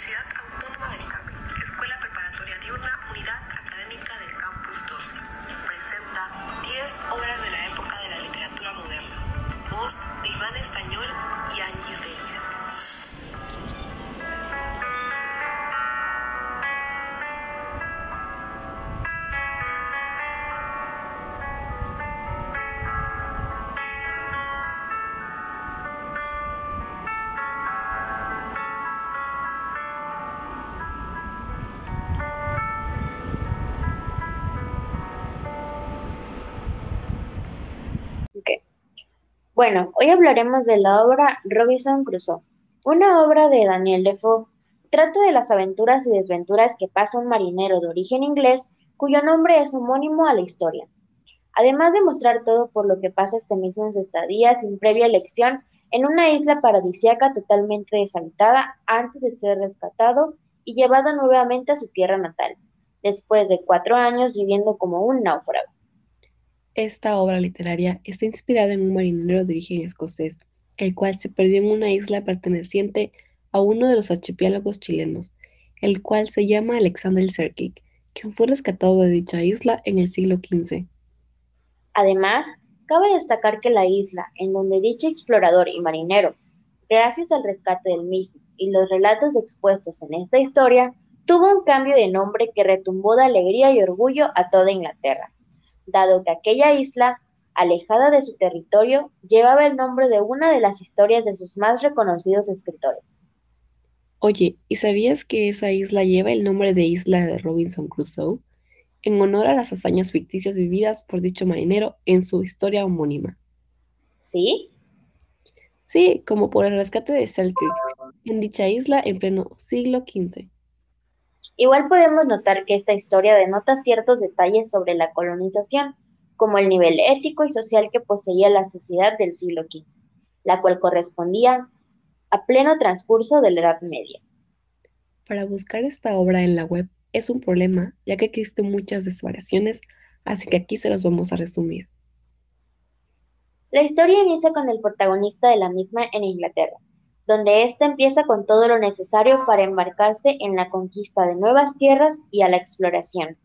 Universidad Autónoma del Carmen, Escuela Preparatoria Diurna, Unidad Académica del Campus 2. Presenta 10 obras de la época de la literatura moderna. Voz de Iván Español Bueno, hoy hablaremos de la obra Robinson Crusoe, una obra de Daniel Defoe. Trata de las aventuras y desventuras que pasa un marinero de origen inglés cuyo nombre es homónimo a la historia. Además de mostrar todo por lo que pasa este mismo en su estadía sin previa elección en una isla paradisíaca totalmente deshabitada antes de ser rescatado y llevado nuevamente a su tierra natal, después de cuatro años viviendo como un náufrago. Esta obra literaria está inspirada en un marinero de origen escocés, el cual se perdió en una isla perteneciente a uno de los archipiélagos chilenos, el cual se llama Alexander Serkic, quien fue rescatado de dicha isla en el siglo XV. Además, cabe destacar que la isla, en donde dicho explorador y marinero, gracias al rescate del mismo y los relatos expuestos en esta historia, tuvo un cambio de nombre que retumbó de alegría y orgullo a toda Inglaterra dado que aquella isla, alejada de su territorio, llevaba el nombre de una de las historias de sus más reconocidos escritores. Oye, ¿y sabías que esa isla lleva el nombre de Isla de Robinson Crusoe? En honor a las hazañas ficticias vividas por dicho marinero en su historia homónima. ¿Sí? Sí, como por el rescate de Selkirk, en dicha isla en pleno siglo XV. Igual podemos notar que esta historia denota ciertos detalles sobre la colonización, como el nivel ético y social que poseía la sociedad del siglo XV, la cual correspondía a pleno transcurso de la Edad Media. Para buscar esta obra en la web es un problema, ya que existen muchas desvariaciones, así que aquí se los vamos a resumir. La historia inicia con el protagonista de la misma en Inglaterra, donde éste empieza con todo lo necesario para embarcarse en la conquista de nuevas tierras y a la exploración.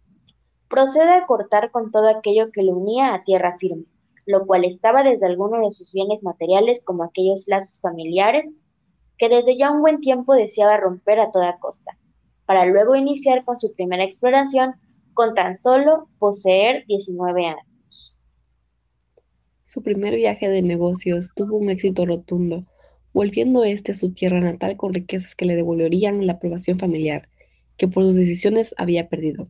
Procede a cortar con todo aquello que le unía a tierra firme, lo cual estaba desde alguno de sus bienes materiales como aquellos lazos familiares que desde ya un buen tiempo deseaba romper a toda costa, para luego iniciar con su primera exploración con tan solo poseer 19 años. Su primer viaje de negocios tuvo un éxito rotundo, volviendo este a su tierra natal con riquezas que le devolverían la aprobación familiar, que por sus decisiones había perdido.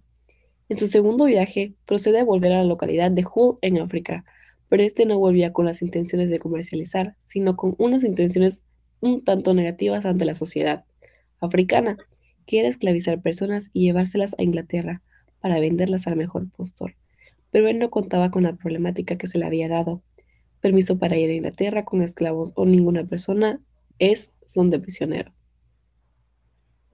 En su segundo viaje, procede a volver a la localidad de Hull en África, pero este no volvía con las intenciones de comercializar, sino con unas intenciones un tanto negativas ante la sociedad africana, que era esclavizar personas y llevárselas a Inglaterra para venderlas al mejor postor. Pero él no contaba con la problemática que se le había dado, permiso para ir a Inglaterra con esclavos o ninguna persona es son de prisionero.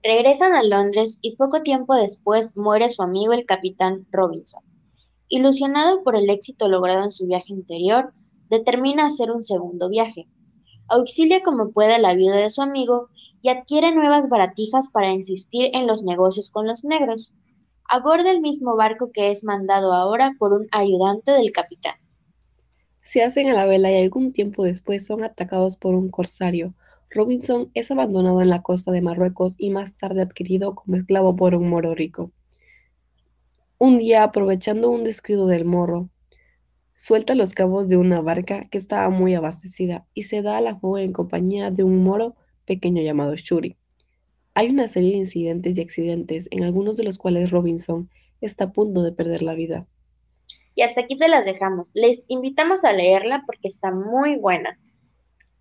Regresan a Londres y poco tiempo después muere su amigo el capitán Robinson. Ilusionado por el éxito logrado en su viaje interior, determina hacer un segundo viaje. Auxilia como puede la viuda de su amigo y adquiere nuevas baratijas para insistir en los negocios con los negros. Aborda el mismo barco que es mandado ahora por un ayudante del capitán se hacen a la vela y algún tiempo después son atacados por un corsario. Robinson es abandonado en la costa de Marruecos y más tarde adquirido como esclavo por un moro rico. Un día, aprovechando un descuido del morro, suelta los cabos de una barca que estaba muy abastecida y se da a la fuga en compañía de un moro pequeño llamado Shuri. Hay una serie de incidentes y accidentes en algunos de los cuales Robinson está a punto de perder la vida. Y hasta aquí se las dejamos. Les invitamos a leerla porque está muy buena.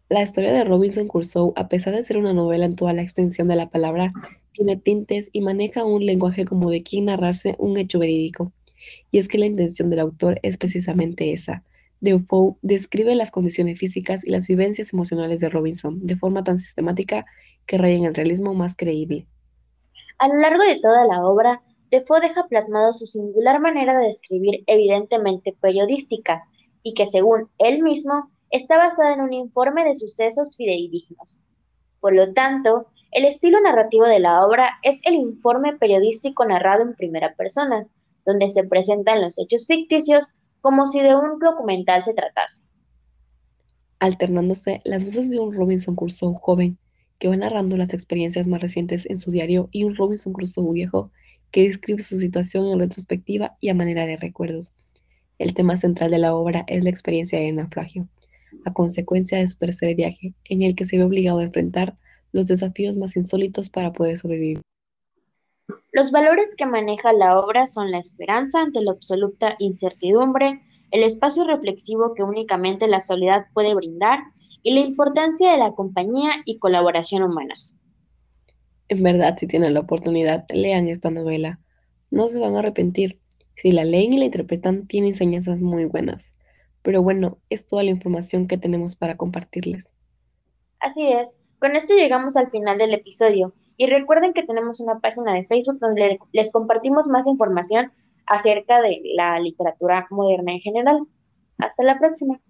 La historia de Robinson Crusoe, a pesar de ser una novela en toda la extensión de la palabra, tiene tintes y maneja un lenguaje como de quien narrarse un hecho verídico. Y es que la intención del autor es precisamente esa. Defoe describe las condiciones físicas y las vivencias emocionales de Robinson de forma tan sistemática que raya en el realismo más creíble. A lo largo de toda la obra, Defoe deja plasmado su singular manera de escribir evidentemente periodística y que según él mismo está basada en un informe de sucesos fidedignos. Por lo tanto, El estilo narrativo de la obra es el informe periodístico narrado en primera persona, donde se presentan los hechos ficticios como si de un documental se tratase. Alternándose las voces de un Robinson Crusoe joven, que va narrando las experiencias más recientes en su diario, y un Robinson Crusoe viejo, que describe su situación en retrospectiva y a manera de recuerdos. El tema central de la obra es la experiencia de naufragio, a consecuencia de su tercer viaje, en el que se ve obligado a enfrentar los desafíos más insólitos para poder sobrevivir. Los valores que maneja la obra son la esperanza ante la absoluta incertidumbre, el espacio reflexivo que únicamente la soledad puede brindar y la importancia de la compañía y colaboración humanas. En verdad, si tienen la oportunidad, lean esta novela. No se van a arrepentir. Si la leen y la interpretan, tiene enseñanzas muy buenas. Pero bueno, es toda la información que tenemos para compartirles. Así es. Con esto llegamos al final del episodio. Y recuerden que tenemos una página de Facebook donde les compartimos más información acerca de la literatura moderna en general. Hasta la próxima.